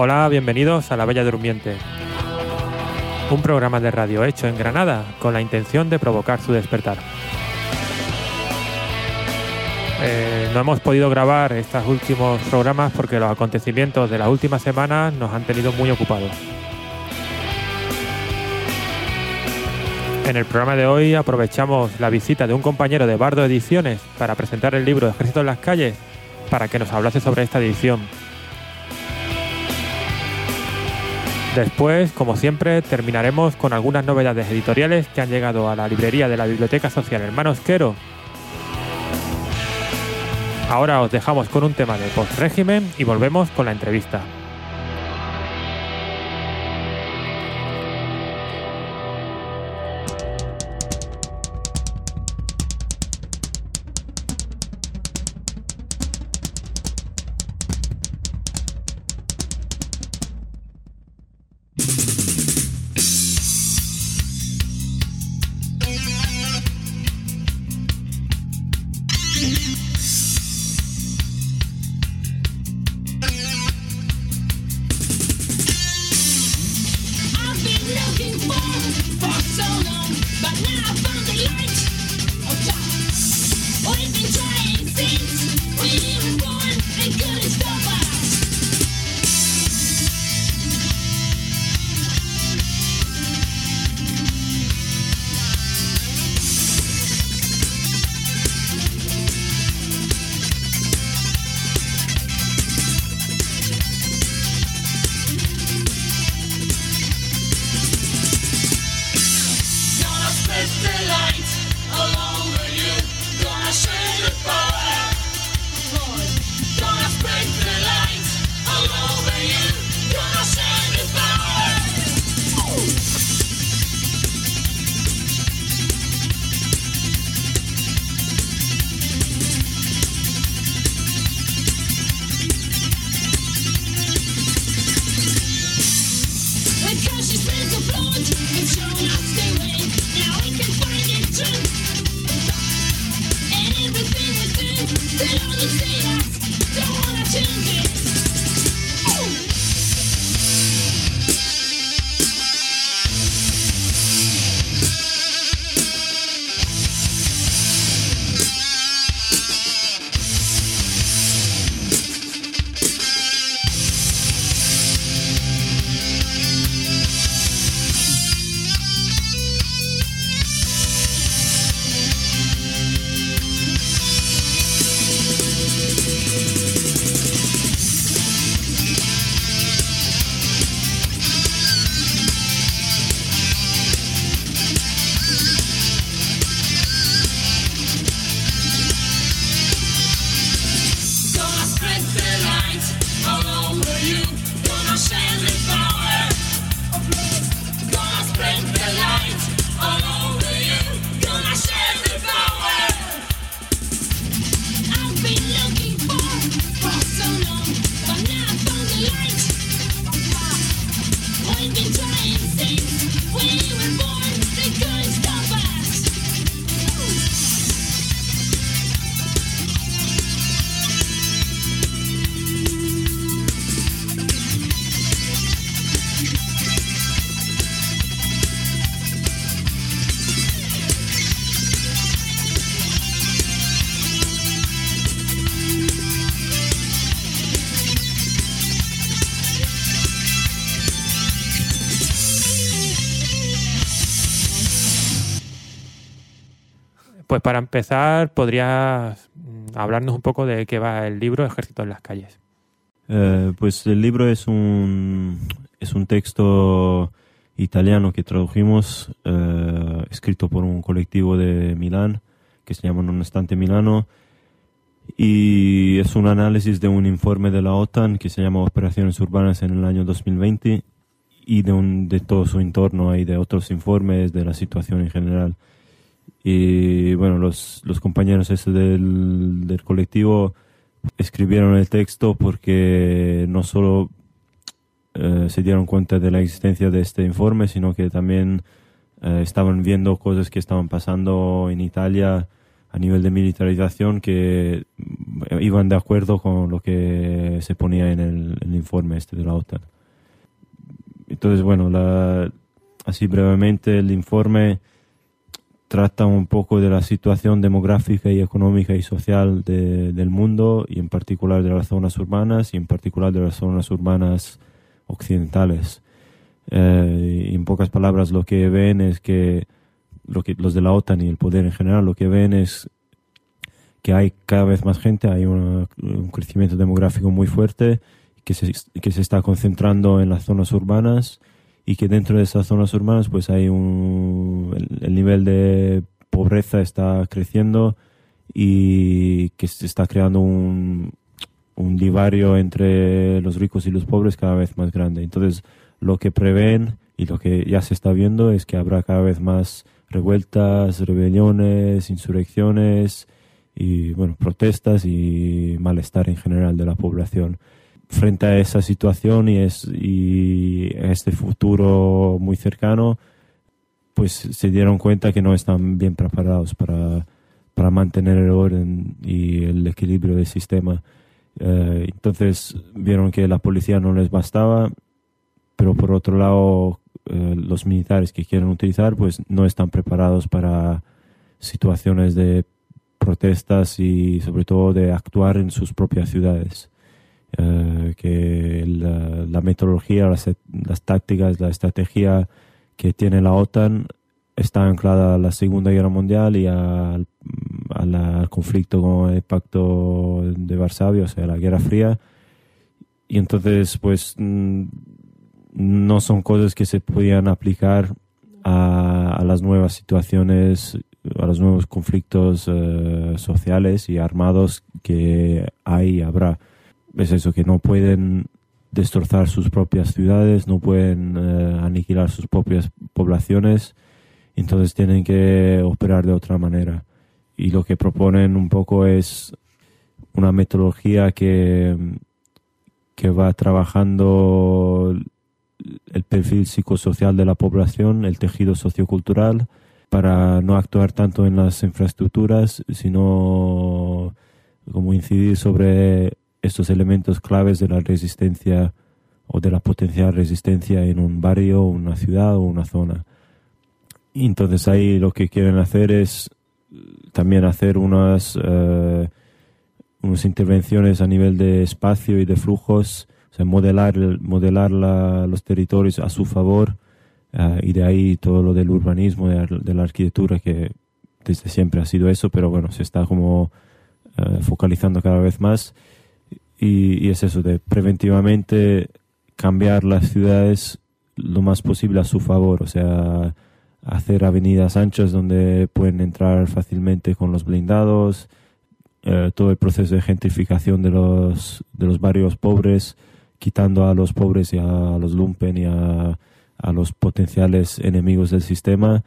Hola, bienvenidos a La Bella Durmiente, un programa de radio hecho en Granada con la intención de provocar su despertar. Eh, no hemos podido grabar estos últimos programas porque los acontecimientos de las últimas semanas nos han tenido muy ocupados. En el programa de hoy aprovechamos la visita de un compañero de Bardo Ediciones para presentar el libro Ejército en las calles para que nos hablase sobre esta edición. Después, como siempre, terminaremos con algunas novedades editoriales que han llegado a la librería de la Biblioteca Social Hermanos Quero. Ahora os dejamos con un tema de post-régimen y volvemos con la entrevista. Para empezar, ¿podrías mm, hablarnos un poco de qué va el libro Ejército en las calles? Eh, pues el libro es un, es un texto italiano que tradujimos, eh, escrito por un colectivo de Milán, que se llama Non Estante Milano, y es un análisis de un informe de la OTAN que se llama Operaciones Urbanas en el año 2020 y de, un, de todo su entorno y de otros informes de la situación en general. Y bueno, los, los compañeros este del, del colectivo escribieron el texto porque no solo eh, se dieron cuenta de la existencia de este informe, sino que también eh, estaban viendo cosas que estaban pasando en Italia a nivel de militarización que iban de acuerdo con lo que se ponía en el, informe este de la OTAN. Entonces, bueno, así brevemente el informe trata un poco de la situación demográfica y económica y social del mundo y en particular de las zonas urbanas y en particular de las zonas urbanas occidentales. Eh, en pocas palabras lo que ven es que, lo que los de la OTAN y el poder en general lo que ven es que hay cada vez más gente, hay un crecimiento demográfico muy fuerte que se, que se está concentrando en las zonas urbanas y que dentro de esas zonas urbanas pues hay un el, nivel de pobreza está creciendo y que se está creando un, un divario entre los ricos y los pobres cada vez más grande. Entonces, lo que prevén y lo que ya se está viendo es que habrá cada vez más revueltas, rebeliones, insurrecciones y bueno, protestas y malestar en general de la población frente a esa situación y, es, y este futuro muy cercano, pues se dieron cuenta que no están bien preparados para, para mantener el orden y el equilibrio del sistema. Eh, entonces vieron que la policía no les bastaba, pero por otro lado eh, los militares que quieren utilizar pues no están preparados para situaciones de protestas y sobre todo de actuar en sus propias ciudades. Eh, que la, metodología, las, tácticas, la estrategia que tiene la OTAN está anclada a la Segunda Guerra Mundial y al, conflicto con el Pacto de Varsovia, o sea, la Guerra Fría. Y entonces, pues, mm, no son cosas que se podían aplicar a, las nuevas situaciones, a los nuevos conflictos eh, sociales y armados que hay y habrá es eso, que no pueden destrozar sus propias ciudades, no pueden eh, aniquilar sus propias poblaciones, entonces tienen que operar de otra manera. Y lo que proponen un poco es una metodología que, que va trabajando el perfil psicosocial de la población, el tejido sociocultural, para no actuar tanto en las infraestructuras, sino como incidir sobre estos elementos claves de la resistencia o de la potencial resistencia en un barrio, una ciudad o una zona. entonces ahí lo que quieren hacer es también hacer unas, eh, unas intervenciones a nivel de espacio y de flujos, o modelar, modelar los territorios a su favor eh, y de ahí todo lo del urbanismo, de la, arquitectura, que desde siempre ha sido eso, pero bueno, se está como eh, focalizando cada vez más y, es eso, de preventivamente cambiar las ciudades lo más posible a su favor, o sea, hacer avenidas anchas donde pueden entrar fácilmente con los blindados, eh, todo el proceso de gentrificación de los, de los barrios pobres, quitando a los pobres y a los lumpen y a, a los potenciales enemigos del sistema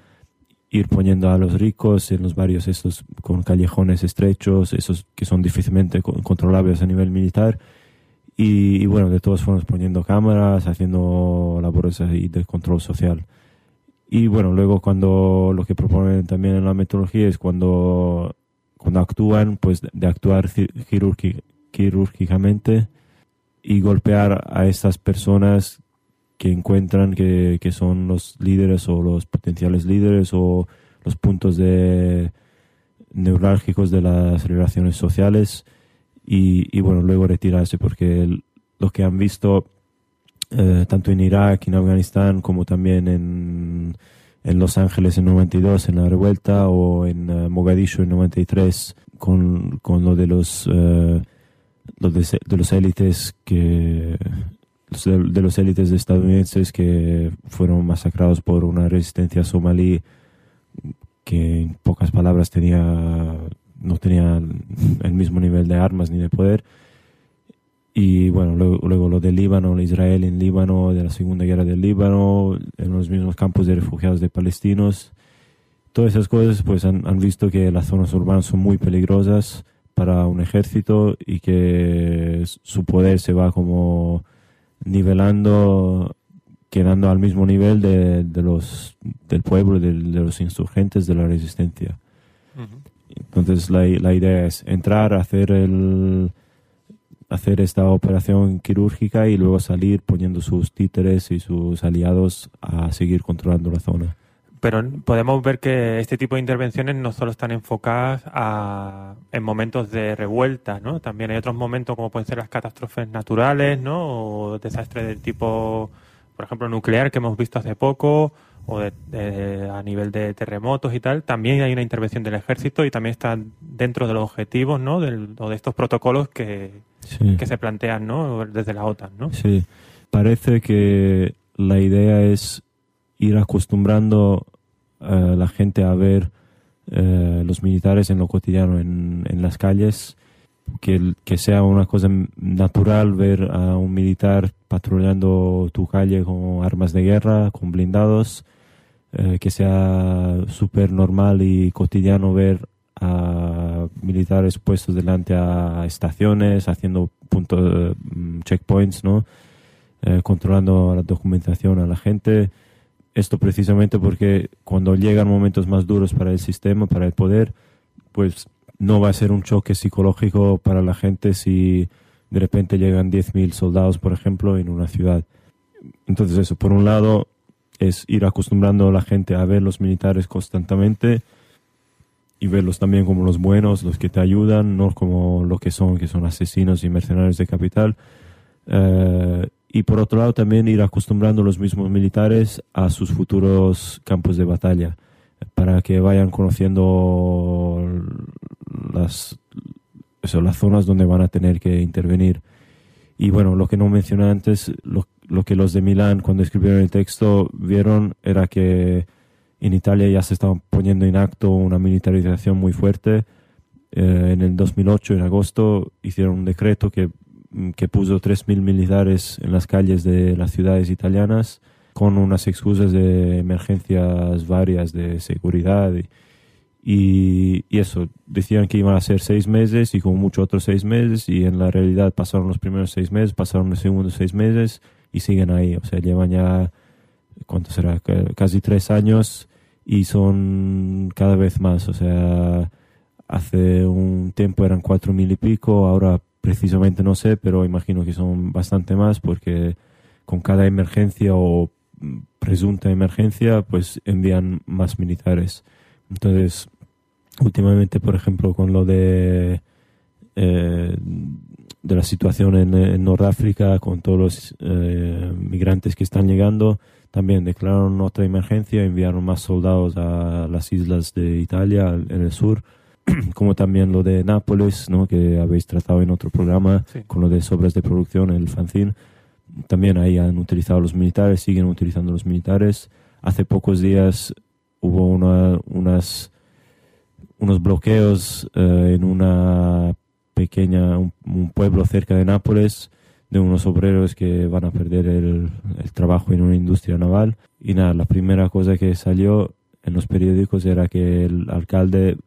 ir poniendo a los ricos en los barrios estos con callejones estrechos, esos que son difícilmente controlables a nivel militar. Y, bueno, de todas formas poniendo cámaras, haciendo labores de control social. Y bueno, luego cuando lo que proponen también en la metodología es cuando, cuando actúan, pues de actuar quirúrgicamente y golpear a estas personas que encuentran que, que, son los líderes o los potenciales líderes o los puntos de neurálgicos de las relaciones sociales. Y, bueno, luego retirarse porque lo que han visto eh, tanto en Irak, en Afganistán, como también en, en Los Ángeles en 92 en la revuelta o en uh, Mogadishu en 93 con, con lo de los, uh, de los élites que de, los élites estadounidenses que fueron masacrados por una resistencia somalí que en pocas palabras tenía no tenía el mismo nivel de armas ni de poder. Y bueno luego, luego lo del Líbano Israel en Líbano de la segunda guerra del Líbano en los mismos campos de refugiados de palestinos. Todas esas cosas pues han, han visto que las zonas urbanas son muy peligrosas para un ejército y que su poder se va como nivelando, quedando al mismo nivel de, de los, del pueblo, de, los insurgentes de la resistencia. Entonces la, la idea es entrar, hacer el hacer esta operación quirúrgica y luego salir poniendo sus títeres y sus aliados a seguir controlando la zona. Pero podemos ver que este tipo de intervenciones no solo están enfocadas a, en momentos de revuelta, ¿no? También hay otros momentos como pueden ser las catástrofes naturales, ¿no? O desastres del tipo, por ejemplo, nuclear que hemos visto hace poco, o de, a nivel de terremotos y tal. También hay una intervención del ejército y también está dentro de los objetivos, ¿no? o de estos protocolos que, que se plantean, ¿no? Desde la OTAN, ¿no? Sí. Parece que la idea es ir acostumbrando a la gente a ver eh, los militares en lo cotidiano, en, en las calles, que, que, sea una cosa natural ver a un militar patrullando tu calle con armas de guerra, con blindados, eh, que sea súper normal y cotidiano ver a militares puestos delante a estaciones, haciendo puntos, checkpoints, ¿no? Eh, controlando la documentación a la gente. Esto precisamente porque cuando llegan momentos más duros para el sistema, para el poder, pues no va a ser un choque psicológico para la gente si de repente llegan 10.000 soldados, por ejemplo, en una ciudad. Entonces eso, por un lado, es ir acostumbrando a la gente a ver los militares constantemente y verlos también como los buenos, los que te ayudan, no como lo que son, que son asesinos y mercenarios de capital. Eh, y por otro lado también ir acostumbrando a los mismos militares a sus futuros campos de batalla para que vayan conociendo las, eso, las zonas donde van a tener que intervenir. Y bueno, lo que no mencioné antes, lo, lo que los de Milán cuando escribieron el texto vieron era que en Italia ya se estaba poniendo en acto una militarización muy fuerte. Eh, en el 2008, en agosto, hicieron un decreto que que puso 3.000 militares en las calles de las ciudades italianas con unas excusas de emergencias varias de seguridad y, y, eso, decían que iban a ser seis meses y como mucho otros seis meses y en la realidad pasaron los primeros seis meses, pasaron los segundos seis meses y siguen ahí, o sea, llevan ya, ¿cuánto será? Casi tres años y son cada vez más, o sea, hace un tiempo eran cuatro mil y pico, ahora precisamente no sé, pero imagino que son bastante más porque con cada emergencia o presunta emergencia, pues envían más militares. Entonces, últimamente, por ejemplo, con lo de, eh, de la situación en, en Nordáfrica, con todos los eh, migrantes que están llegando, también declararon otra emergencia, enviaron más soldados a las islas de Italia, en el sur, como también lo de Nápoles, ¿no? que habéis tratado en otro programa, con lo de sobras de producción, el fanzine. También ahí han utilizado los militares, siguen utilizando los militares. Hace pocos días hubo una, unas, unos bloqueos eh, en una pequeña, un, pueblo cerca de Nápoles, de unos obreros que van a perder el, el trabajo en una industria naval. Y nada, la primera cosa que salió en los periódicos era que el alcalde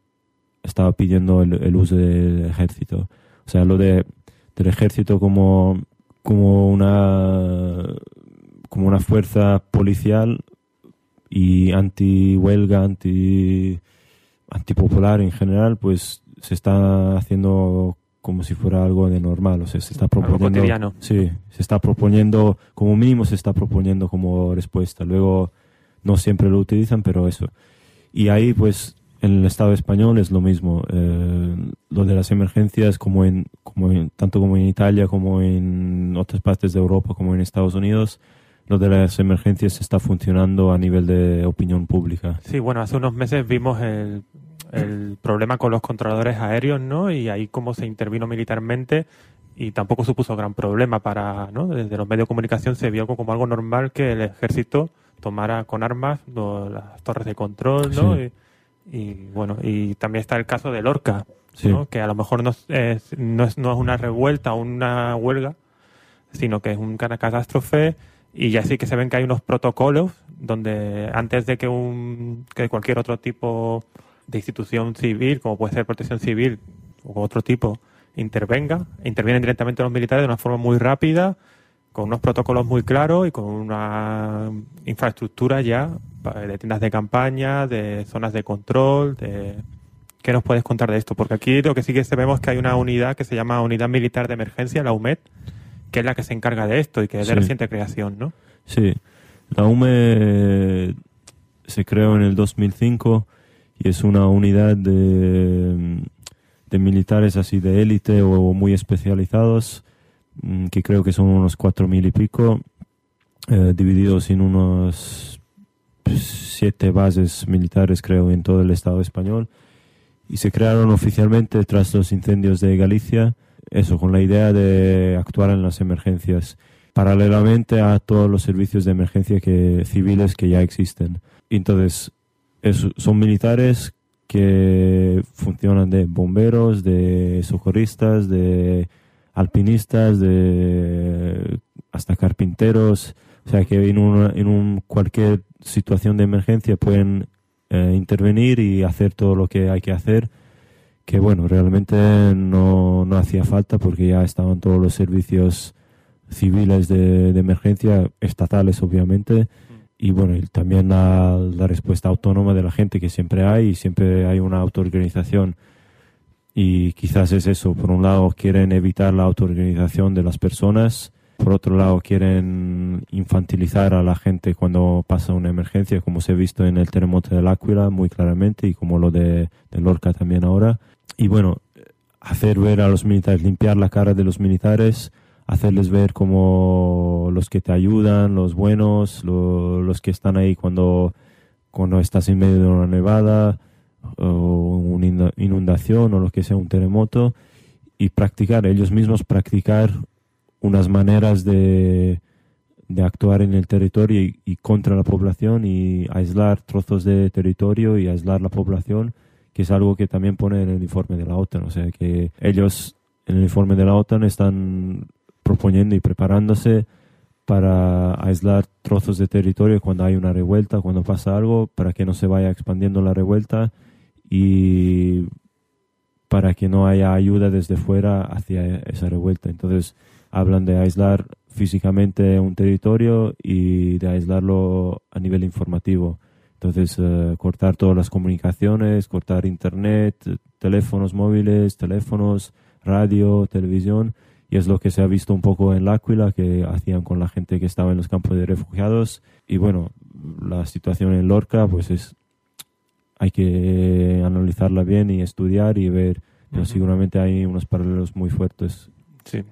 estaba pidiendo el, uso del ejército. O sea, lo de, del ejército como, como, una, como una fuerza policial y anti-huelga, anti, antipopular en general, pues se está haciendo como si fuera algo de normal, o sea, se está proponiendo, sí, se está proponiendo, como mínimo se está proponiendo como respuesta. Luego no siempre lo utilizan, pero eso. Y ahí pues en el Estado español es lo mismo. Eh, lo de las emergencias, como en, como tanto como en Italia, como en otras partes de Europa, como en Estados Unidos, lo de las emergencias está funcionando a nivel de opinión pública. Sí, bueno, hace unos meses vimos el, el problema con los controladores aéreos, ¿no? Y ahí cómo se intervino militarmente y tampoco supuso gran problema para, ¿no? Desde los medios de comunicación se vio como algo normal que el ejército tomara con armas las torres de control, ¿no? Y bueno, y también está el caso de Lorca, que a lo mejor no es, no, es, no es una revuelta o una huelga, sino que es una catástrofe y ya sí que se ven que hay unos protocolos donde antes de que, un, que cualquier otro tipo de institución civil, como puede ser protección civil o otro tipo, intervenga, intervienen directamente los militares de una forma muy rápida, con unos protocolos muy claros y con una infraestructura ya de tiendas de campaña, de zonas de control, de ¿Qué nos puedes contar de esto? Porque aquí lo que sí que sabemos es que hay una unidad que se llama Unidad Militar de Emergencia, la UMED, que es la que se encarga de esto y que es de Sí. reciente creación, ¿no? Sí, la UME se creó en el 2005 y es una unidad de, de militares así de élite o muy especializados, mm, que creo que son unos cuatro mil y pico, eh, divididos en unos siete bases militares, creo, en todo el Estado español. Y se crearon oficialmente tras los incendios de Galicia, eso, con la idea de actuar en las emergencias paralelamente a todos los servicios de emergencia que, civiles que ya existen. Entonces, es- son militares que funcionan de bomberos, de socorristas, de alpinistas, de hasta carpinteros, o sea que en, una- en un, cualquier situación de emergencia pueden eh, intervenir y hacer todo lo que hay que hacer que bueno, realmente no, no hacía falta porque ya estaban todos los servicios civiles de, de emergencia, estatales obviamente, y bueno, y también la, la respuesta autónoma de la gente que siempre hay y siempre hay una autoorganización. Y quizás es eso, por un lado quieren evitar la autoorganización de las personas, por otro lado quieren infantilizar a la gente cuando pasa una emergencia, como se ha visto en el terremoto del Áquila muy claramente y como lo de, de Lorca también ahora. Y bueno, hacer ver a los militares, limpiar la cara de los militares, hacerles ver como los que te ayudan, los buenos, lo- los que están ahí cuando, cuando estás en medio de una nevada o una inunda- inundación o lo que sea, un terremoto, y practicar, ellos mismos practicar unas maneras de, de actuar en el territorio y, y contra la población y aislar trozos de territorio y aislar la población, que es algo que también pone en el informe de la OTAN. O sea que ellos en el informe de la OTAN están proponiendo y preparándose para aislar trozos de territorio cuando hay una revuelta, cuando pasa algo, para que no se vaya expandiendo la revuelta y para que no haya ayuda desde fuera hacia esa revuelta. Entonces hablan de aislar físicamente un territorio y de aislarlo a nivel informativo. Entonces, eh, cortar todas las comunicaciones, cortar internet, teléfonos móviles, teléfonos, radio, televisión, y es lo que se ha visto un poco en L'Aquila, que hacían con la gente que estaba en los campos de refugiados. Y bueno, la situación en Lorca, pues es, hay que analizarla bien y estudiar y ver, pero seguramente hay unos paralelos muy fuertes. Sí.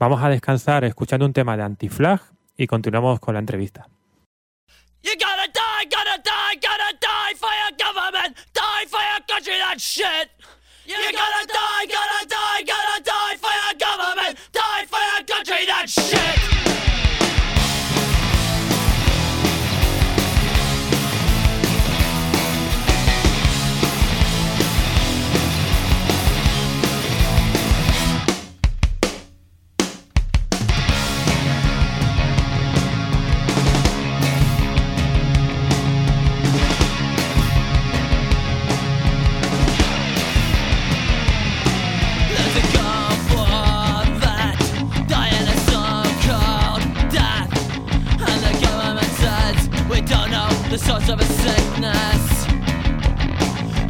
Vamos a descansar escuchando un tema de Antiflag y continuamos con la entrevista. You gotta die, gotta die, gotta die for your government, die for your country, that shit. You gotta die, gotta die, gotta die for your government, die for your country, that shit. The source of a sickness.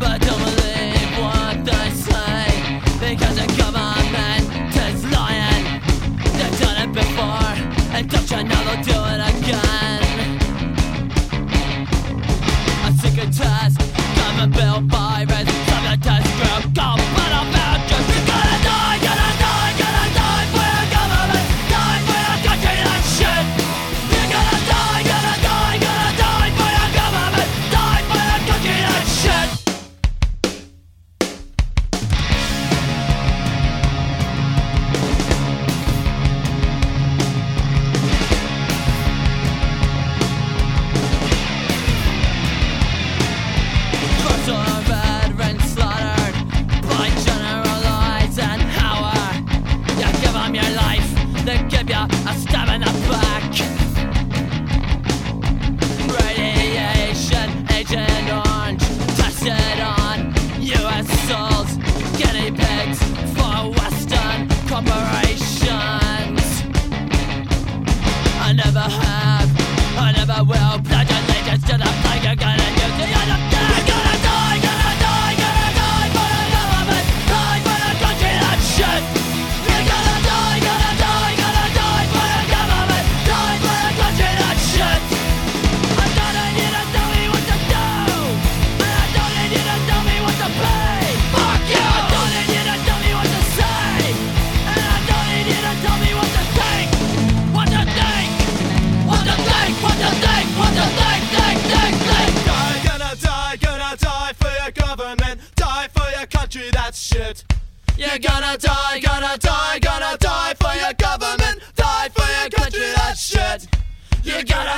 But don't believe what they say because the government is lying. They've done it before, and don't you know they'll do it again? that shit. You're gonna die, gonna die, gonna die for your government, die for your country, that shit. you're gonna.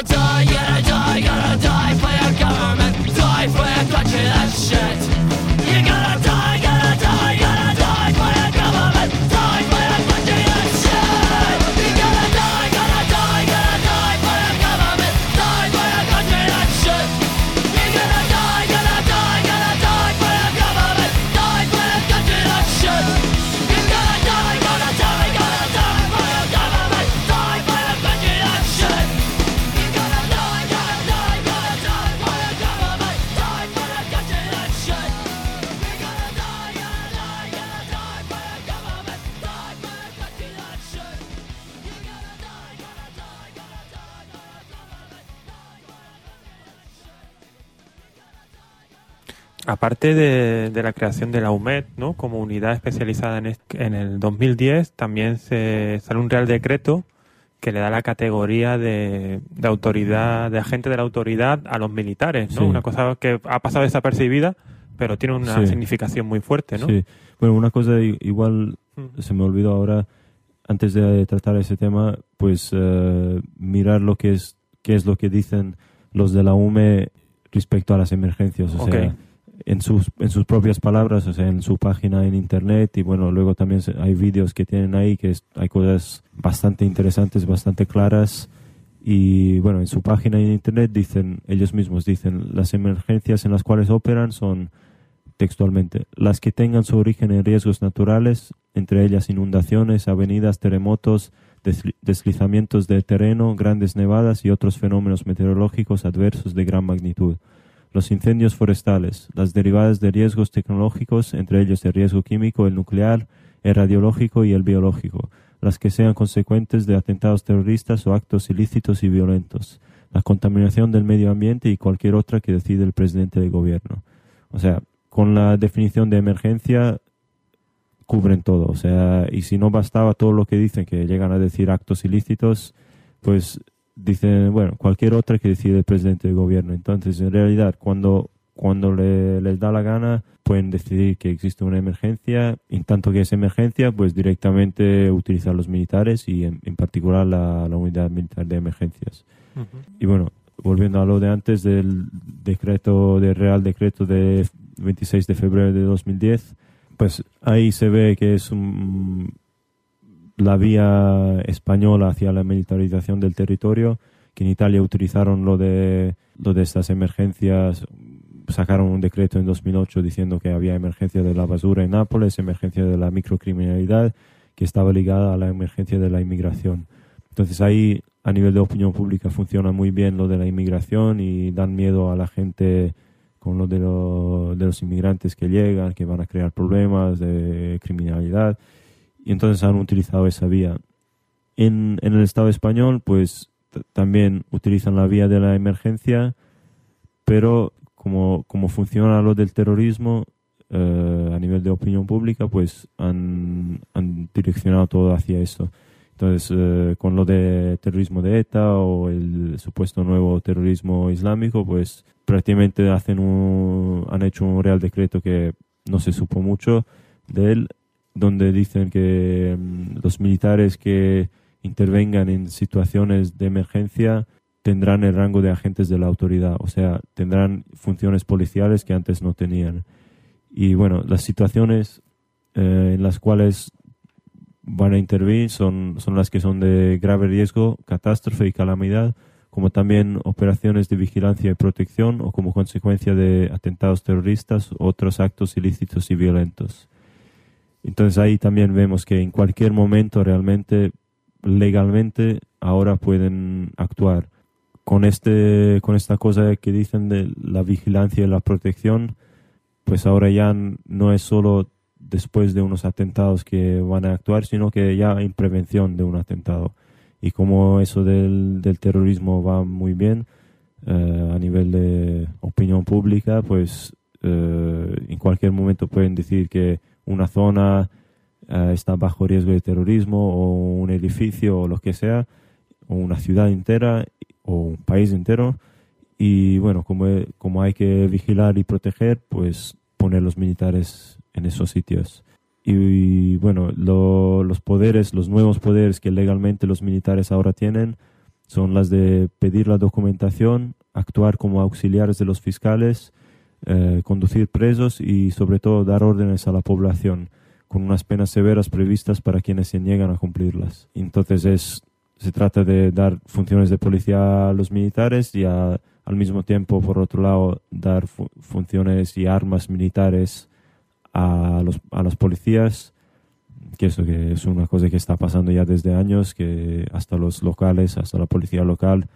Aparte de, de la creación de la UMED, ¿no? Como unidad especializada en, el 2010, también se sale un real decreto que le da la categoría de, de autoridad, de agente de la autoridad a los militares, ¿no? Sí. Una cosa que ha pasado desapercibida, pero tiene una Sí. significación muy fuerte, ¿no? Sí. Bueno, una cosa igual Mm. se me olvidó ahora, antes de tratar ese tema, pues eh, mirar lo que es, qué es lo que dicen los de la UME respecto a las emergencias. O Ok. sea, en sus, en sus propias palabras, o sea, en su página en internet y bueno, luego también hay vídeos que tienen ahí que hay cosas bastante interesantes, bastante claras y bueno, en su página en internet dicen, ellos mismos dicen, las emergencias en las cuales operan son textualmente, las que tengan su origen en riesgos naturales, entre ellas inundaciones, avenidas, terremotos, desli- deslizamientos de terreno, grandes nevadas y otros fenómenos meteorológicos adversos de gran magnitud. Los incendios forestales, las derivadas de riesgos tecnológicos, entre ellos el riesgo químico, el nuclear, el radiológico y el biológico, las que sean consecuentes de atentados terroristas o actos ilícitos y violentos, la contaminación del medio ambiente y cualquier otra que decide el presidente del gobierno. O sea, con la definición de emergencia cubren todo. O sea, y si no bastaba todo lo que dicen, que llegan a decir actos ilícitos, pues dicen, bueno, cualquier otra que decide el presidente del gobierno. Entonces, en realidad, cuando, cuando le- les da la gana, pueden decidir que existe una emergencia. En tanto que es emergencia, pues directamente utilizar los militares y en, en particular la, la unidad militar de emergencias. Y bueno, volviendo a lo de antes del decreto, del Real Decreto de 26 de febrero de 2010, pues ahí se ve que es un- la vía española hacia la militarización del territorio, que en Italia utilizaron lo de, lo de estas emergencias, sacaron un decreto en 2008 diciendo que había emergencia de la basura en Nápoles, emergencia de la microcriminalidad, que estaba ligada a la emergencia de la inmigración. Entonces ahí a nivel de opinión pública funciona muy bien lo de la inmigración y dan miedo a la gente con lo de, lo- de los inmigrantes que llegan, que van a crear problemas de criminalidad. Y entonces han utilizado esa vía. En, en el Estado español, pues también utilizan la vía de la emergencia, pero como, como funciona lo del terrorismo, eh, a nivel de opinión pública, pues han, han direccionado todo hacia eso. Entonces, eh, con lo de terrorismo de ETA o el supuesto nuevo terrorismo islámico, pues prácticamente hacen un, han hecho un real decreto que no se supo mucho de él, donde dicen que mm, los militares que intervengan en situaciones de emergencia tendrán el rango de agentes de la autoridad, o sea, tendrán funciones policiales que antes no tenían. Y bueno, las situaciones eh, en las cuales van a intervenir son, son las que son de grave riesgo, catástrofe y calamidad, como también operaciones de vigilancia y protección o como consecuencia de atentados terroristas u otros actos ilícitos y violentos. Entonces ahí también vemos que en cualquier momento realmente, legalmente, ahora pueden actuar. Con, este, con esta cosa que dicen de la vigilancia y la protección, pues ahora ya no es solo después de unos atentados que van a actuar, sino que ya en prevención de un atentado. Y como eso del, del terrorismo va muy bien eh, a nivel de opinión pública, pues eh, en cualquier momento pueden decir que una zona eh, está bajo riesgo de terrorismo o un edificio o lo que sea, o una ciudad entera o un país entero. Y bueno, como, como hay que vigilar y proteger, pues poner los militares en esos sitios. Y, bueno, lo- los poderes, los nuevos poderes que legalmente los militares ahora tienen son las de pedir la documentación, actuar como auxiliares de los fiscales, eh, conducir presos y sobre todo dar órdenes a la población con unas penas severas previstas para quienes se niegan a cumplirlas. Entonces es, se trata de dar funciones de policía a los militares y al mismo tiempo, por otro lado, dar fu- funciones y armas militares a, los, a las policías, que eso que es una cosa que está pasando ya desde años, que hasta los locales, hasta la policía local,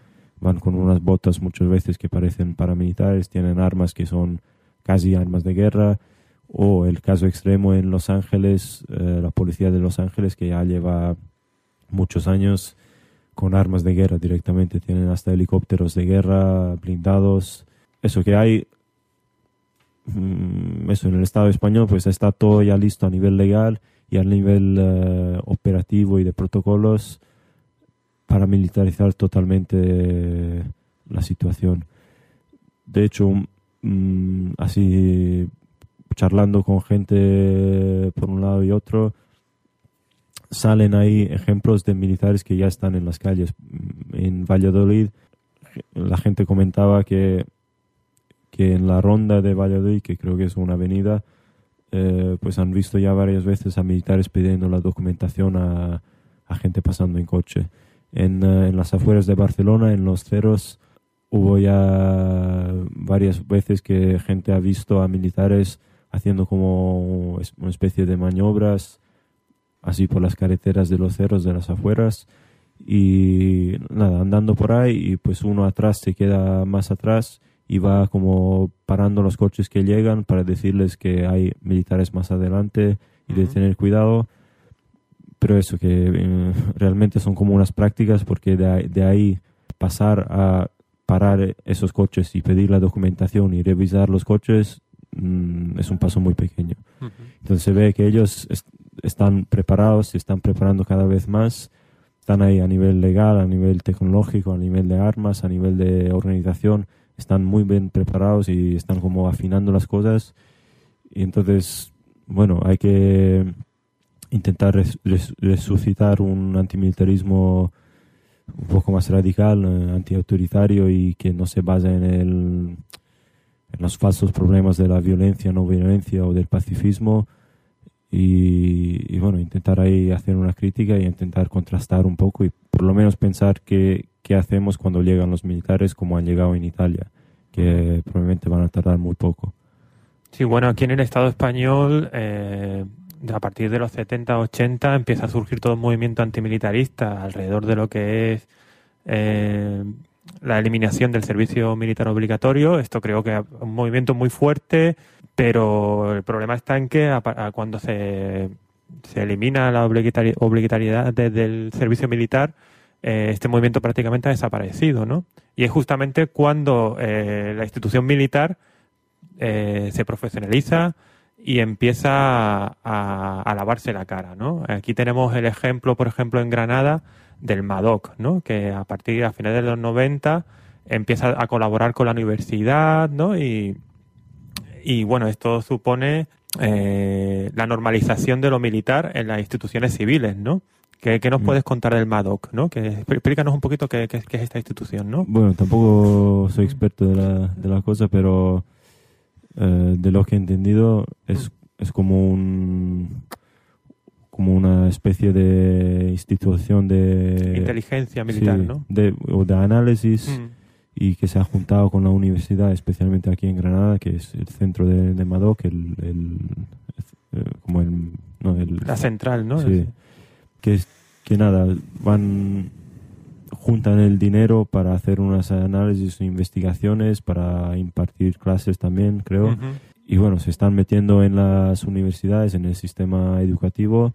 van con unas botas muchas veces que parecen paramilitares, tienen armas que son casi armas de guerra, o el caso extremo en Los Ángeles, eh, la policía de Los Ángeles que ya lleva muchos años con armas de guerra directamente, tienen hasta helicópteros de guerra blindados, eso que hay, mm, eso en el Estado español pues está todo ya listo a nivel legal y a nivel eh, operativo y de protocolos para militarizar totalmente eh, la situación. De hecho, mm, así charlando con gente por un lado y otro, salen ahí ejemplos de militares que ya están en las calles. En Valladolid, la gente comentaba que, que en la ronda de Valladolid, que creo que es una avenida, eh, pues han visto ya varias veces a militares pidiendo la documentación a gente pasando en coche. En, eh, en las afueras de Barcelona, en los ceros, hubo ya varias veces que gente ha visto a militares haciendo como una especie de maniobras así por las carreteras de los cerros de las afueras. Y nada, andando por ahí y pues uno atrás se queda más atrás y va como parando los coches que llegan para decirles que hay militares más adelante y de tener cuidado. Pero eso, que eh, realmente son como unas prácticas porque de de ahí pasar a parar esos coches y pedir la documentación y revisar los coches mm, es un paso muy pequeño. Ujú. Entonces se ve que ellos est- están preparados, se están preparando cada vez más, están ahí a nivel legal, a nivel tecnológico, a nivel de armas, a nivel de organización, están muy bien preparados y están como afinando las cosas. Y entonces, bueno, hay que intentar res- res- resucitar un antimilitarismo un poco más radical, eh, antiautoritario y que no se basa en el en los falsos problemas de la violencia, no violencia o del pacifismo y, y, bueno, intentar ahí hacer una crítica y intentar contrastar un poco y por lo menos pensar qué, qué hacemos cuando llegan los militares como han llegado en Italia, que probablemente van a tardar muy poco. Sí, bueno, aquí en el Estado español, eh, a partir de los 70, 80, empieza a surgir todo un movimiento antimilitarista alrededor de lo que es eh, la eliminación del servicio militar obligatorio. Esto creo que es un movimiento muy fuerte, pero el problema está en que a a cuando se, se elimina la obligatoriedad desde servicio militar, eh, este movimiento prácticamente ha desaparecido, ¿no? Y es justamente cuando eh, la institución militar se profesionaliza y empieza a, a lavarse la cara, ¿no? Aquí tenemos el ejemplo, por ejemplo, en Granada del MADOC, ¿no? Que a partir a finales de los 90 empieza a colaborar con la universidad, ¿no? Y, y bueno, esto supone eh, la normalización de lo militar en las instituciones civiles, ¿no? ¿Qué, qué nos Mm. puedes contar del MADOC, ¿no? Que, explícanos un poquito qué, qué- qué es esta institución, ¿no? Bueno, tampoco soy experto de la, de la cosa, pero eh, de lo que he entendido es, es como un como una especie de institución de Inteligencia militar, sí, ¿no? de, o de análisis Mm. y que se ha juntado con la universidad, especialmente aquí en Granada, que es el centro de, de Madoc, el, el- eh, como el, no, el La central, ¿no? Sí. Que, es- que nada, van, juntan el dinero para hacer unas análisis e investigaciones, para impartir clases también, creo. Y bueno, se están metiendo en las universidades, en el sistema educativo.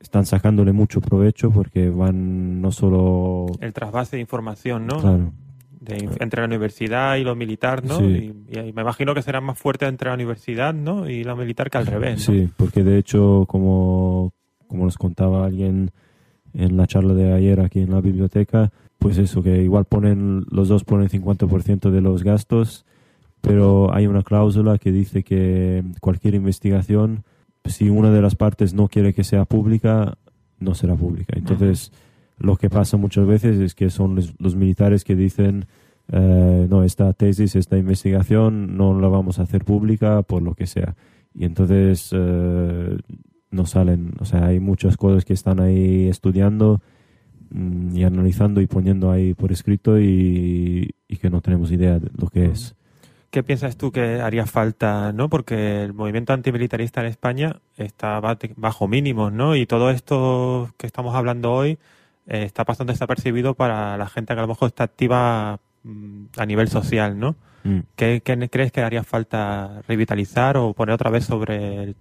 Están sacándole mucho provecho porque van no solo... El trasvase de información, ¿no? Claro, De entre la universidad y lo militar, ¿no? Sí. Y, y me imagino que será más fuerte entre la universidad, ¿no? Y la militar que al revés, ¿no? Sí, porque de hecho, como, como nos contaba alguien en la charla de ayer aquí en la biblioteca, pues eso, que igual ponen, los dos ponen 50% de los gastos, pero hay una cláusula que dice que cualquier investigación si una de las partes no quiere que sea pública, no será pública. Entonces, lo que pasa muchas veces es que son los, los militares que dicen, eh, no, esta tesis, esta investigación no la vamos a hacer pública por lo que sea. Y entonces eh, no salen, o sea, hay muchas cosas que están ahí estudiando mm, y analizando y poniendo ahí por escrito y, y que no tenemos idea de lo que es. ¿Qué piensas tú que haría falta, no? Porque el movimiento antimilitarista en España está bajo mínimos, ¿no? Y todo esto que estamos hablando hoy eh, está pasando desapercibido para la gente que a lo mejor está activa mm, a nivel social, ¿no? Mm. ¿Qué, qué crees que haría falta revitalizar o poner otra vez sobre el-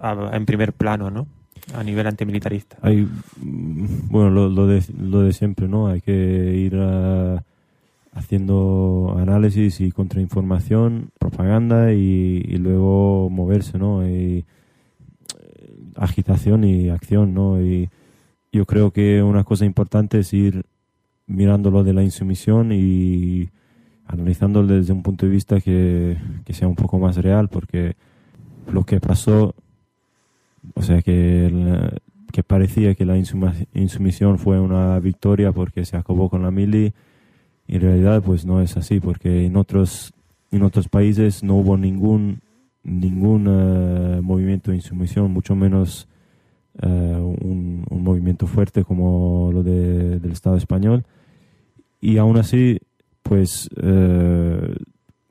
a- en primer plano, ¿no? A nivel antimilitarista. Mm, bueno, lo, lo de, lo de siempre, ¿no? Hay que ir ah, haciendo análisis y contrainformación, propaganda y, luego moverse, ¿no? Y, eh, agitación y acción, ¿no? Y yo creo que una cosa importante es ir mirando lo de la insumisión y analizándolo desde un punto de vista que sea un poco más real, porque lo que pasó, o sea, que, que parecía que la insuma- insumisión fue una victoria porque se acabó con la mili, en realidad pues no es así, porque en otros, en otros países no hubo ningún, ningún eh, movimiento de insumisión, mucho menos eh, un, un movimiento fuerte como lo de- del Estado español. Y aún así, pues eh,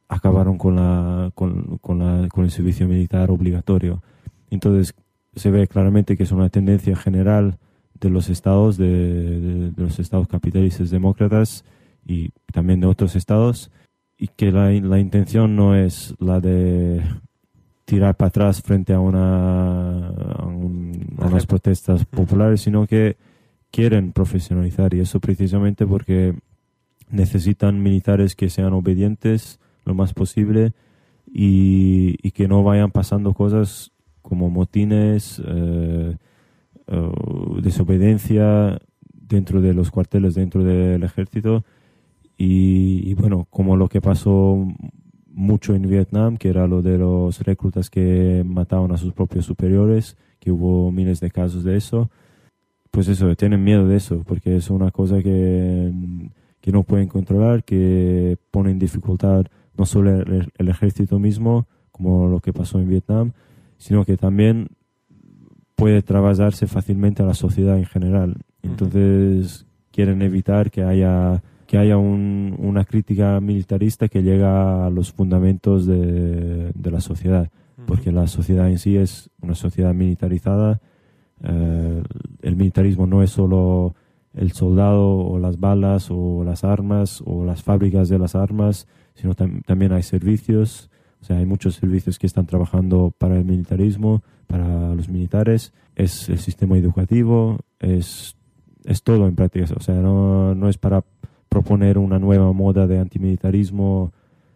acabaron con, la, con, con, la, con el servicio militar obligatorio. Entonces se ve claramente que es una tendencia general de los estados, de, de- de los estados capitalistas demócratas y también de otros estados, y que la, la intención no es la de tirar para atrás frente a, una, a, un- a unas protestas populares, sino que quieren profesionalizar y eso precisamente porque necesitan militares que sean obedientes lo más posible y, y que no vayan pasando cosas como motines, eh, eh, desobediencia dentro de los cuarteles, dentro del ejército. Y, bueno, como lo que pasó mucho en Vietnam, que era lo de los reclutas que mataban a sus propios superiores, que hubo miles de casos de eso. Pues eso, tienen miedo de eso, porque es una cosa que, que no pueden controlar, que pone en dificultad no solo el, el ejército mismo, como lo que pasó en Vietnam, sino que también puede trasladar fácilmente a la sociedad en general. Entonces quieren evitar que haya que haya un- una crítica militarista que llega a los fundamentos de, de la sociedad, porque la sociedad en sí es una sociedad militarizada. Eh, el militarismo no es solo el soldado o las balas o las armas o las fábricas de las armas, sino tam- también hay servicios, sea, hay muchos servicios que están trabajando para el militarismo, para los militares, es el sistema educativo, es, es todo en práctica, o sea, no, no es para proponer una nueva moda de antimilitarismo,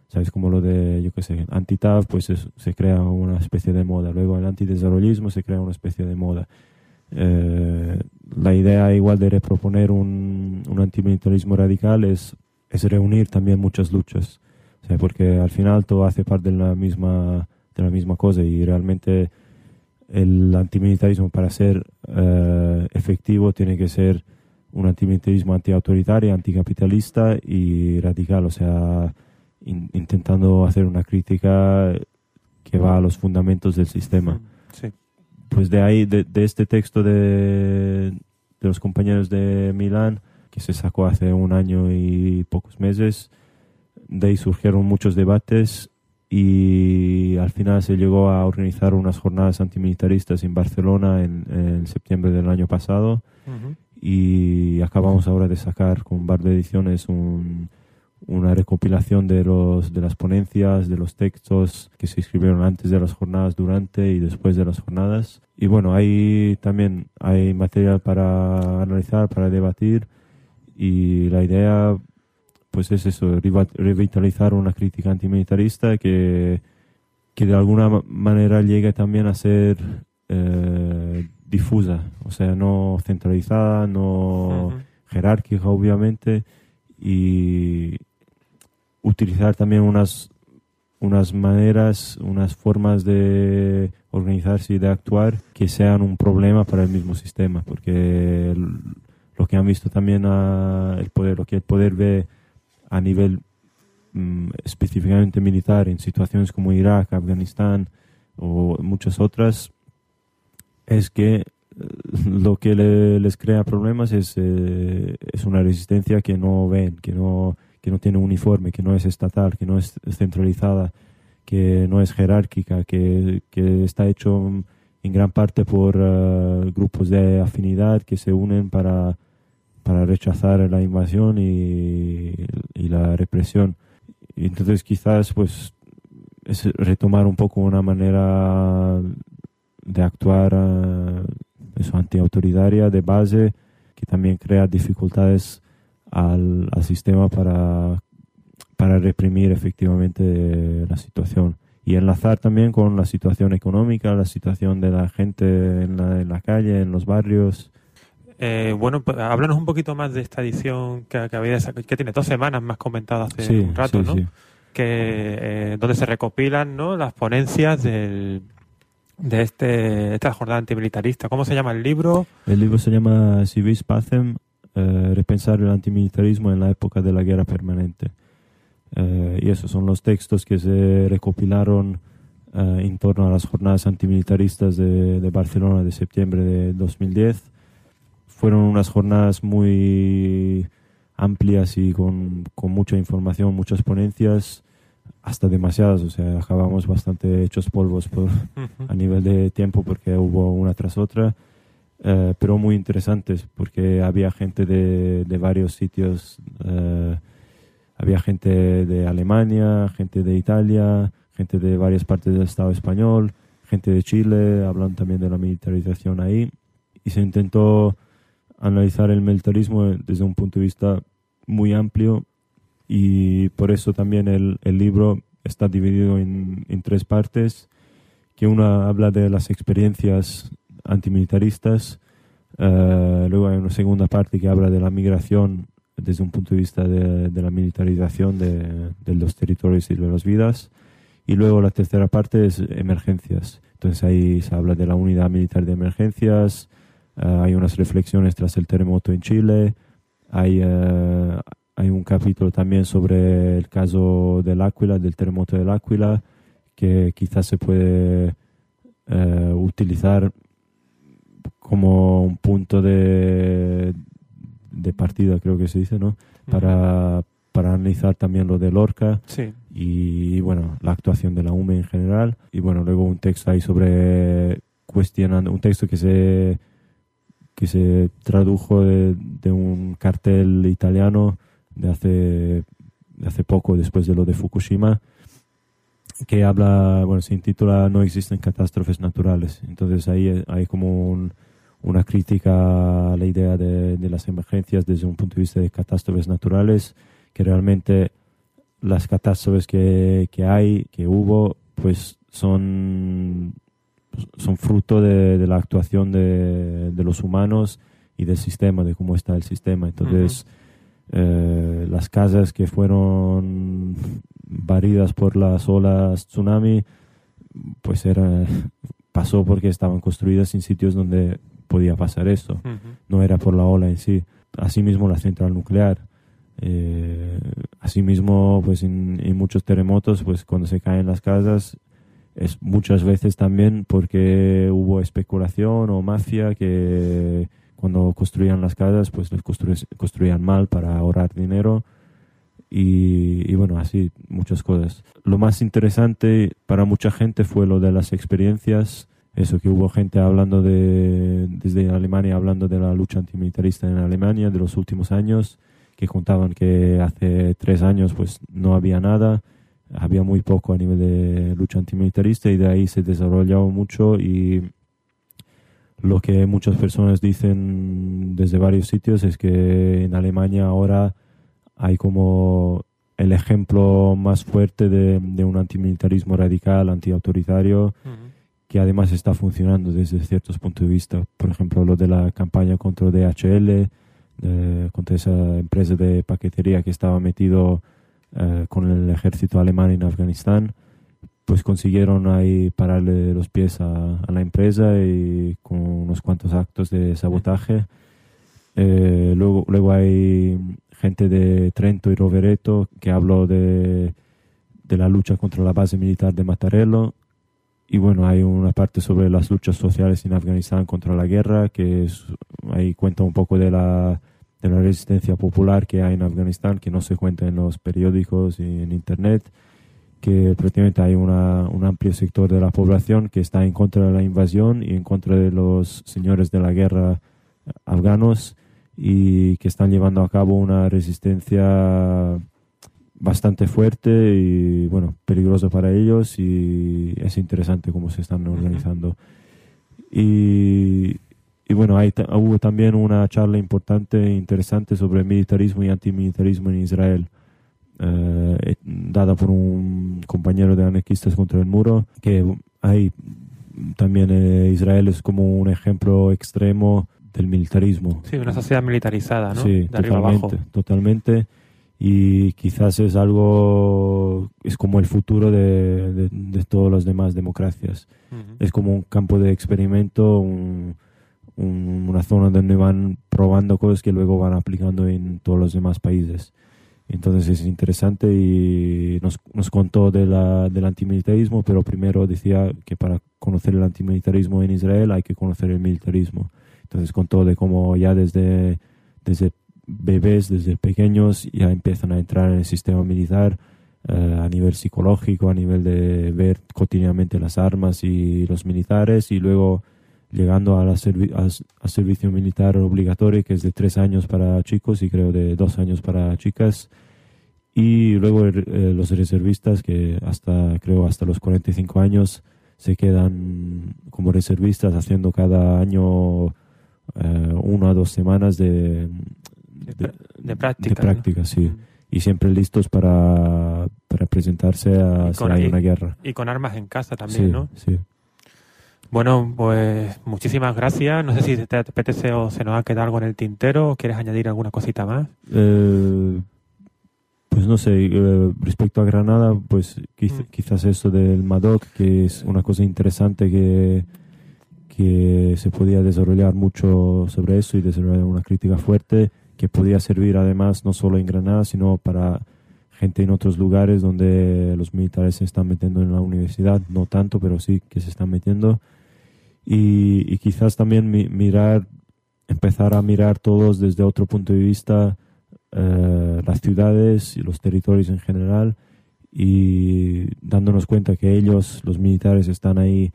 ¿sabes? Como lo de, yo qué sé, anti-TAV, pues es- se crea una especie de moda. Luego el antidesarrollismo se crea una especie de moda. Eh, la idea igual de reproponer un, un antimilitarismo radical es, es reunir también muchas luchas. O sea, porque al final todo hace parte de la misma, de la misma cosa y realmente el antimilitarismo para ser eh, efectivo tiene que ser un antimilitarismo antiautoritario, anticapitalista y radical, o sea, in- intentando hacer una crítica que va a los fundamentos del sistema. Sí. Pues de ahí, de, de este texto de, de los compañeros de Milán, que se sacó hace un año y pocos meses, de ahí surgieron muchos debates y al final se llegó a organizar unas jornadas antimilitaristas en Barcelona en, en septiembre del año pasado Ujú. y acabamos ahora de sacar con Bar de Ediciones un- una recopilación de, los, de las ponencias, de los textos que se escribieron antes de las jornadas, durante y después de las jornadas. Y bueno, ahí también hay material para analizar, para debatir y la idea pues es eso, revitalizar una crítica antimilitarista que, que de alguna ma- manera llegue también a ser eh, difusa, o sea, no centralizada, no Ujú. unas maneras, unas formas de organizarse y de actuar que sean un problema para el mismo sistema, porque lo que han visto también a el poder, lo que el poder ve a nivel mm, específicamente militar en situaciones como Irak, Afganistán o muchas otras, es que eh, lo que le- les crea problemas es, eh, es una resistencia que no ven, que no, que no tiene uniforme, que no es estatal, que no es centralizada, que no es jerárquica, que, que está hecho en gran parte por eh, grupos de afinidad que se unen para, para rechazar la invasión y, la represión. Entonces quizás pues es retomar un poco una manera de actuar eh, eso, antiautoritaria de base que también crea dificultades al, al sistema para, para reprimir efectivamente la situación y enlazar también con la situación económica, la situación de la gente en la, en la calle, en los barrios. Eh, bueno, pues, háblanos un poquito más de esta edición que, que, había, que tiene dos semanas más comentada hace Sí, un rato, sí, ¿no? sí. Que, eh, donde se recopilan ¿no? las ponencias del, de este, esta jornada antimilitarista. ¿Cómo se llama el libro? El libro se llama Si vis pacem, eh, repensar el antimilitarismo en la época de la guerra permanente. Y esos son los textos que se recopilaron en torno a las jornadas antimilitaristas de, de Barcelona de septiembre de 2010. Fueron unas jornadas muy amplias y con, con mucha información, muchas ponencias, hasta demasiadas, o sea, acabamos bastante hechos polvos por, a nivel de tiempo porque hubo una tras otra, eh, pero muy interesantes porque había gente de, de varios sitios, eh, había gente de Alemania, gente de Italia, gente de varias partes del Estado español, gente de Chile, hablando también de la militarización ahí, y se intentó analizar el militarismo desde un punto de vista muy amplio y por eso también el, el libro está dividido en, en, tres partes, que una habla de las experiencias antimilitaristas, uh, luego hay una segunda parte que habla de la migración desde un punto de vista de, de la militarización de, de, los territorios y de las vidas, y luego la tercera parte es emergencias. Entonces ahí se habla de la unidad militar de emergencias, uh, hay unas reflexiones tras el terremoto en Chile, hay, uh, hay un capítulo también sobre el caso del Áquila, del terremoto del Áquila, que quizás se puede uh, utilizar como un punto de, de partida, creo que se dice, ¿no? Para, para analizar también lo de Lorca sí. y, bueno, la actuación de la UME en general. Y bueno, luego un texto ahí sobre cuestionando, un texto que se que se tradujo de, de, un cartel italiano de hace, de hace poco, después de lo de Fukushima, que habla, bueno, se intitula No existen catástrofes naturales. Entonces ahí hay como un, una crítica a la idea de, de, las emergencias desde un punto de vista de catástrofes naturales, que realmente las catástrofes que, que hay, que hubo, pues son son fruto de, de la actuación de, de, los humanos y del sistema, de cómo está el sistema. Entonces, uh -huh. eh, las casas que fueron barridas por las olas tsunami, pues era, pasó porque estaban construidas en sitios donde podía pasar esto. Uh -huh. No era por la ola en sí. Asimismo, la central nuclear. Eh, asimismo, pues en, en muchos terremotos, pues cuando se caen las casas, es muchas veces también porque hubo especulación o mafia que cuando construían las casas pues constru construían mal para ahorrar dinero y, y, bueno así muchas cosas. Lo más interesante para mucha gente fue lo de las experiencias eso que hubo gente hablando de desde Alemania hablando de la lucha antimilitarista en Alemania de los últimos años que contaban que hace tres años pues no había nada había muy poco a nivel de lucha antimilitarista y de ahí se desarrollaba mucho y lo que muchas personas dicen desde varios sitios es que en Alemania ahora hay como el ejemplo más fuerte de, de un antimilitarismo radical, antiautoritario, uh -huh. que además está funcionando desde ciertos puntos de vista. Por ejemplo, lo de la campaña contra DHL, contra esa empresa de paquetería que estaba metido Uh, con el ejército alemán en Afganistán, pues consiguieron ahí pararle los pies a, a la empresa y con unos cuantos actos de sabotaje. Eh, luego, luego hay gente de Trento y Rovereto que habló de, de la lucha contra la base militar de Mattarello. Y bueno, hay una parte sobre las luchas sociales en Afganistán contra la guerra, que es, ahí cuenta un poco de la, de la resistencia popular que hay en Afganistán, que no se cuenta en los periódicos y en Internet, que prácticamente hay una, un amplio sector de la población que está en contra de la invasión y en contra de los señores de la guerra afganos y que están llevando a cabo una resistencia bastante fuerte y bueno peligrosa para ellos y es interesante cómo se están organizando. Y, y bueno hay, hubo también una charla importante e interesante sobre militarismo y antimilitarismo en Israel eh, eh, dada por un compañero de anarquistas contra el muro que hay también eh, Israel es como un ejemplo extremo del militarismo Sí, una sociedad militarizada, ¿no? Sí, de arriba abajo. totalmente, totalmente. Y quizás es algo, es como el futuro de, de, de todas las demás democracias. Ujú. Es como un campo de experimento, un- un- una zona donde van probando cosas que luego van aplicando en todos los demás países. Entonces es interesante y nos, nos contó de la, del antimilitarismo, pero primero decía que para conocer el antimilitarismo en Israel hay que conocer el militarismo. Entonces contó de cómo ya desde, desde bebés, desde pequeños, ya empiezan a entrar en el sistema militar eh, a nivel psicológico, a nivel de ver cotidianamente las armas y los militares y luego llegando a, la servi- a, servicio militar obligatorio que es de tres años para chicos y creo de dos años para chicas y luego eh, los reservistas que hasta creo hasta los 45 años se quedan como reservistas haciendo cada año eh, una o dos semanas de, De, de- pr- de práctica. de práctica, sí. Ujú. y siempre listos para, para presentarse a si hay una guerra. Y con armas en casa también, Sí, ¿no? sí. Bueno, pues muchísimas gracias. No sé si te apetece o se nos ha quedado algo en el tintero o quieres añadir alguna cosita más. Eh, pues no sé, eh, respecto a Granada, pues quiz- Mm. quizás eso del Madoc, que es una cosa interesante que, que se podía desarrollar mucho sobre eso y desarrollar una crítica fuerte que podía servir además no solo en Granada, sino para gente en otros lugares donde los militares se están metiendo en la universidad, no tanto, pero sí que se están metiendo. Y, quizás también mi- mirar, empezar a mirar todos desde otro punto de vista eh, las ciudades y los territorios en general y dándonos cuenta que ellos, los militares, están ahí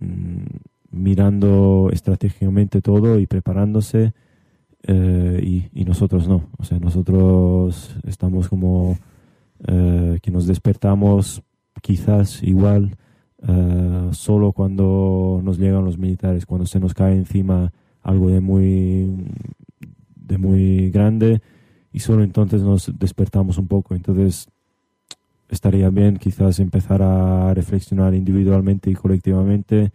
mm, mirando estratégicamente todo y preparándose eh, y, y nosotros no. O sea, nosotros estamos como eh, que nos despertamos quizás igual eh, solo cuando nos llegan los militares, cuando se nos cae encima algo de muy de muy grande y solo entonces nos despertamos un poco. Entonces estaría bien quizás empezar a reflexionar individualmente y colectivamente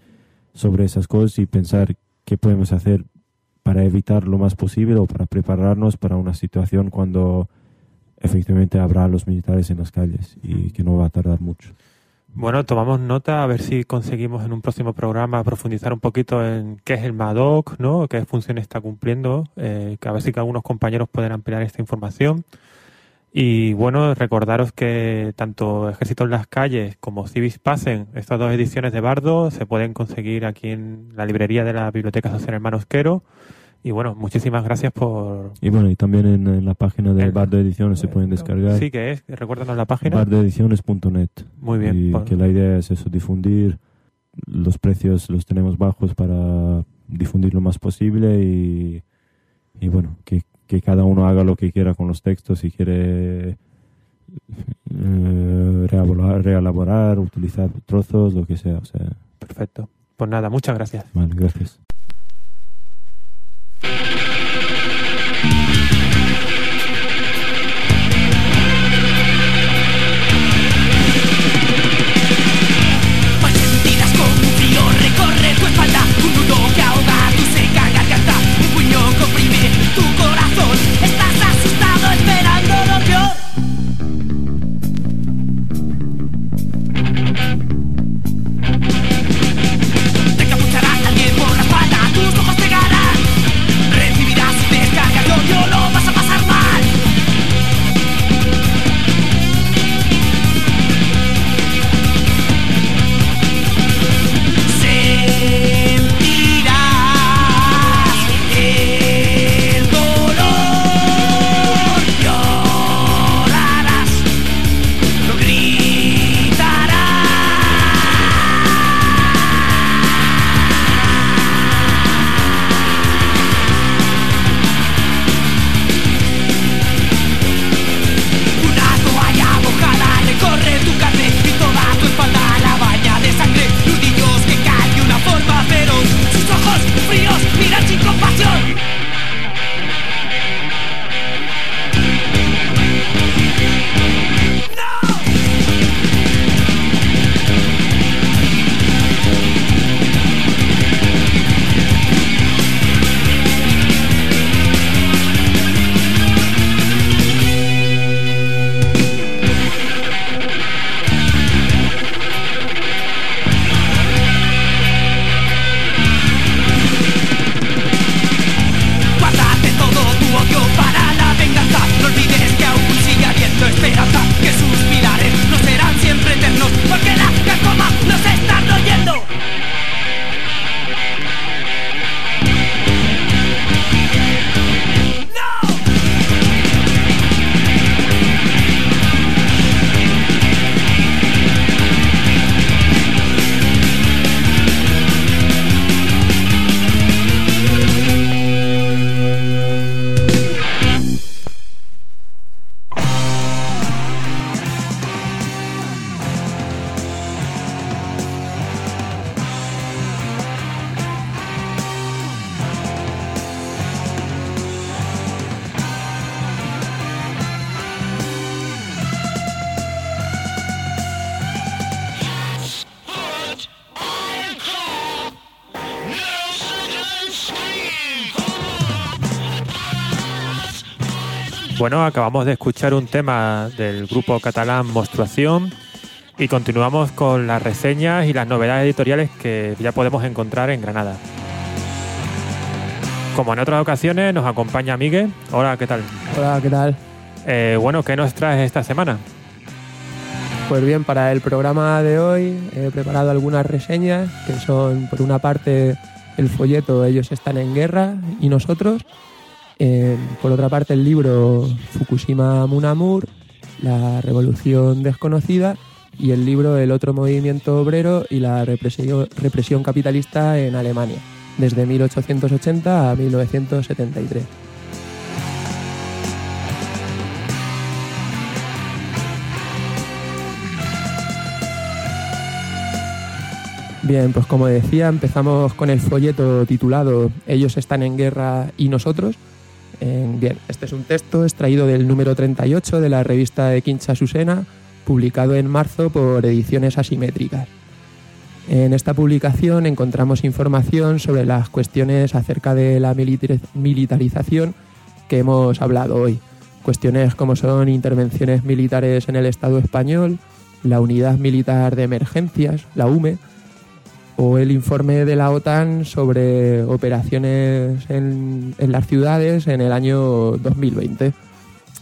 sobre esas cosas y pensar qué podemos hacer para evitar lo más posible o para prepararnos para una situación cuando efectivamente habrá los militares en las calles y que no va a tardar mucho. Bueno, tomamos nota a ver si conseguimos en un próximo programa profundizar un poquito en qué es el MADOC, ¿no? qué función está cumpliendo, eh, a ver si algunos compañeros pueden ampliar esta información. Y bueno, recordaros que tanto Ejército en las calles como Civis Pasen, estas dos ediciones de Bardo, se pueden conseguir aquí en la librería de la Biblioteca Social Hermanos Quero. Y bueno, muchísimas gracias por... Y bueno, y también en, en la página del El- Bar de Ediciones se pueden descargar. Sí, que es, recuérdanos la página. bardeediciones.net. Muy bien. Y Por- que la idea es eso, difundir. Los precios los tenemos bajos para difundir lo más posible y, y bueno, que, que cada uno haga lo que quiera con los textos. Si quiere eh, reelaborar, reelaborar, utilizar trozos, lo que sea. O sea, Perfecto. Pues nada, muchas gracias. vale, gracias. Bueno, acabamos de escuchar un tema del grupo catalán Monstruación y continuamos con las reseñas y las novedades editoriales que ya podemos encontrar en Granada. Como en otras ocasiones, nos acompaña Miguel. Hola, ¿qué tal? Hola, ¿qué tal? Eh, bueno, ¿qué nos traes esta semana? Pues bien, para el programa de hoy he preparado algunas reseñas que son, por una parte, el folleto Ellos están en guerra y nosotros. Eh, por otra parte, el libro Fukushima Munamur, La revolución desconocida. Y el libro El otro movimiento obrero y la represión, represión capitalista en Alemania, desde 1880 a 1973. Bien, pues como decía, empezamos con el folleto titulado Ellos están en guerra y nosotros. Bien, este es un texto extraído del número 38 de la revista de Quincha Susena, publicado en marzo por Ediciones Asimétricas. En esta publicación encontramos información sobre las cuestiones acerca de la militar- militarización que hemos hablado hoy. Cuestiones como son intervenciones militares en el Estado español, la Unidad Militar de Emergencias, la UME, o el informe de la OTAN sobre operaciones en, en las ciudades en el año 2020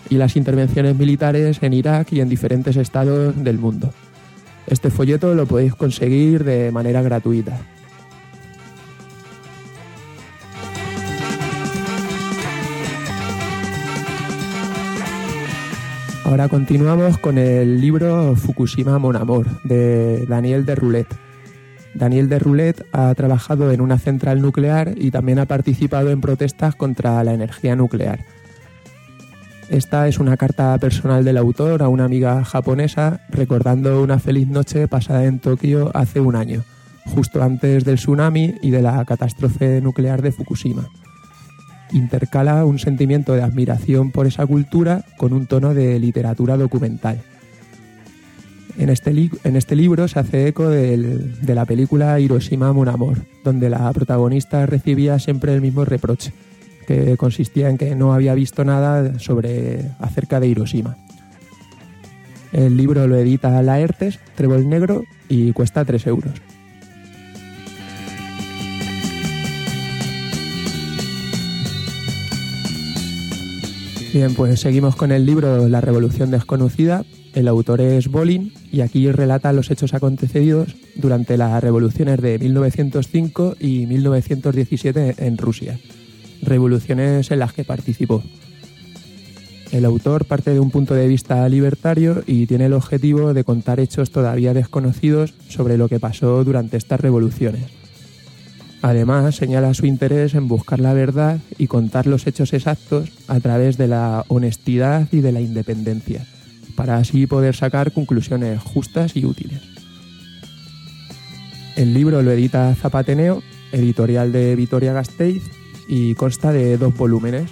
y las intervenciones militares en Irak y en diferentes estados del mundo. Este folleto lo podéis conseguir de manera gratuita. Ahora continuamos con el libro Fukushima Mon Amour de Daniel de Roulette. Daniel de Roulet ha trabajado en una central nuclear y también ha participado en protestas contra la energía nuclear. Esta es una carta personal del autor a una amiga japonesa recordando una feliz noche pasada en Tokio hace un año, justo antes del tsunami y de la catástrofe nuclear de Fukushima. Intercala un sentimiento de admiración por esa cultura con un tono de literatura documental. En este, en este libro se hace eco de la película Hiroshima Mon Amour, donde la protagonista recibía siempre el mismo reproche, que consistía en que no había visto nada sobre acerca de Hiroshima. El libro lo edita Laertes, Trébol Negro, y cuesta 3 euros. Bien, pues seguimos con el libro La Revolución Desconocida. El autor es Bolin y aquí relata los hechos acontecidos durante las revoluciones de 1905 y 1917 en Rusia, revoluciones en las que participó. El autor parte de un punto de vista libertario y tiene el objetivo de contar hechos todavía desconocidos sobre lo que pasó durante estas revoluciones. Además, señala su interés en buscar la verdad y contar los hechos exactos a través de la honestidad y de la independencia, para así poder sacar conclusiones justas y útiles. El libro lo edita Zapateneo, editorial de Vitoria Gasteiz, y consta de dos volúmenes.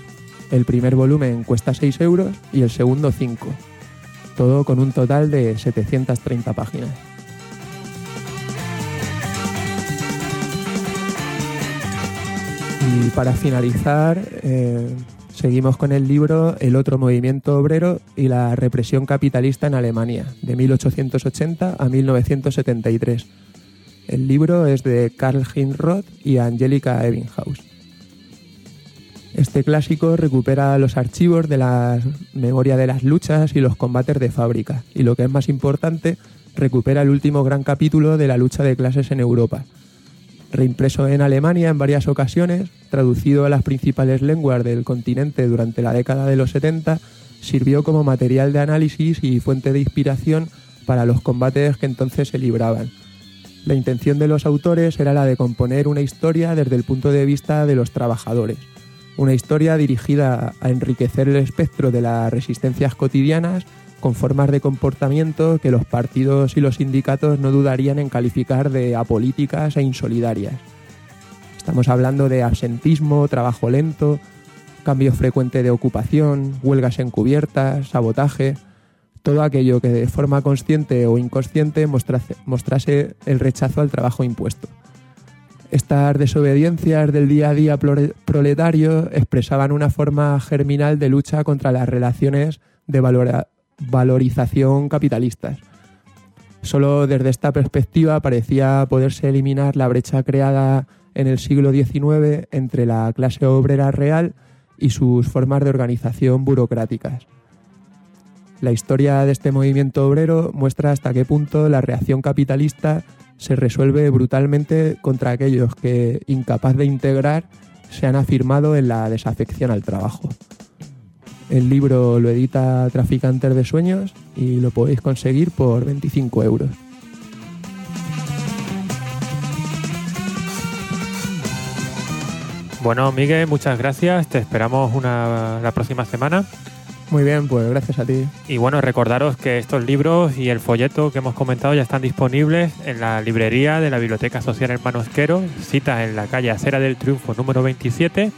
El primer volumen cuesta 6 euros y el segundo 5, todo con un total de 730 páginas. Y para finalizar, eh, seguimos con el libro El otro movimiento obrero y la represión capitalista en Alemania, de 1880 a 1973. El libro es de Karl Heinz Roth y Angelica Ebbinghaus. Este clásico recupera los archivos de la memoria de las luchas y los combates de fábrica, y lo que es más importante, recupera el último gran capítulo de la lucha de clases en Europa, reimpreso en Alemania en varias ocasiones, traducido a las principales lenguas del continente durante la década de los 70, sirvió como material de análisis y fuente de inspiración para los combates que entonces se libraban. La intención de los autores era la de componer una historia desde el punto de vista de los trabajadores, una historia dirigida a enriquecer el espectro de las resistencias cotidianas con formas de comportamiento que los partidos y los sindicatos no dudarían en calificar de apolíticas e insolidarias. Estamos hablando de absentismo, trabajo lento, cambio frecuente de ocupación, huelgas encubiertas, sabotaje, todo aquello que de forma consciente o inconsciente mostrase, mostrase el rechazo al trabajo impuesto. Estas desobediencias del día a día proletario expresaban una forma germinal de lucha contra las relaciones de valora- valorización capitalistas. Solo desde esta perspectiva parecía poderse eliminar la brecha creada en el siglo XIX entre la clase obrera real y sus formas de organización burocráticas. La historia de este movimiento obrero muestra hasta qué punto la reacción capitalista se resuelve brutalmente contra aquellos que, incapaz de integrar, se han afirmado en la desafección al trabajo. El libro lo edita Traficantes de Sueños y lo podéis conseguir por 25 euros. Bueno, Miguel, muchas gracias. Te esperamos una, la próxima semana. Muy bien, pues gracias a ti. Y bueno, recordaros que estos libros y el folleto que hemos comentado ya están disponibles en la librería de la Biblioteca Social Hermanos Quero, cita en la calle Acera del Triunfo número 27.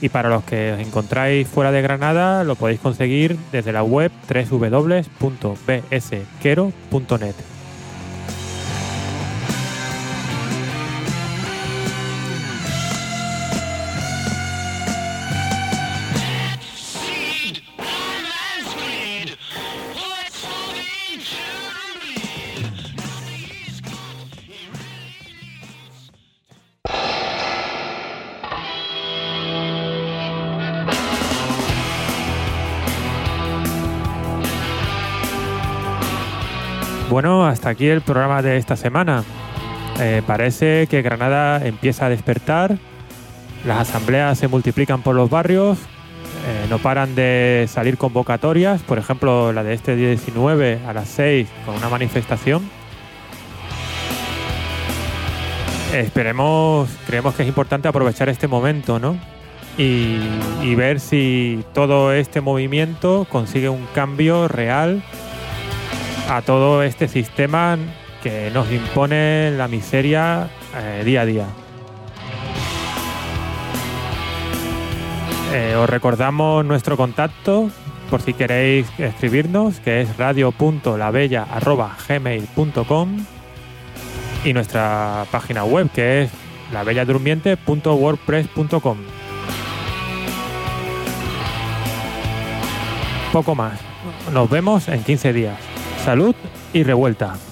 Y para los que os encontráis fuera de Granada, lo podéis conseguir desde la web www.bsquero.net. Bueno, hasta aquí el programa de esta semana. Eh, parece que Granada empieza a despertar, las asambleas se multiplican por los barrios, eh, no paran de salir convocatorias, por ejemplo la de este día 19 a las 6 con una manifestación. Esperemos, creemos que es importante aprovechar este momento, ¿no? Y ver si todo este movimiento consigue un cambio real a todo este sistema que nos impone la miseria eh, día a día. Eh, os recordamos nuestro contacto por si queréis escribirnos, que es radio.labella.gmail.com y nuestra página web, que es labelladurmiente.wordpress.com. Poco más. Nos vemos en 15 días. Salud y revuelta.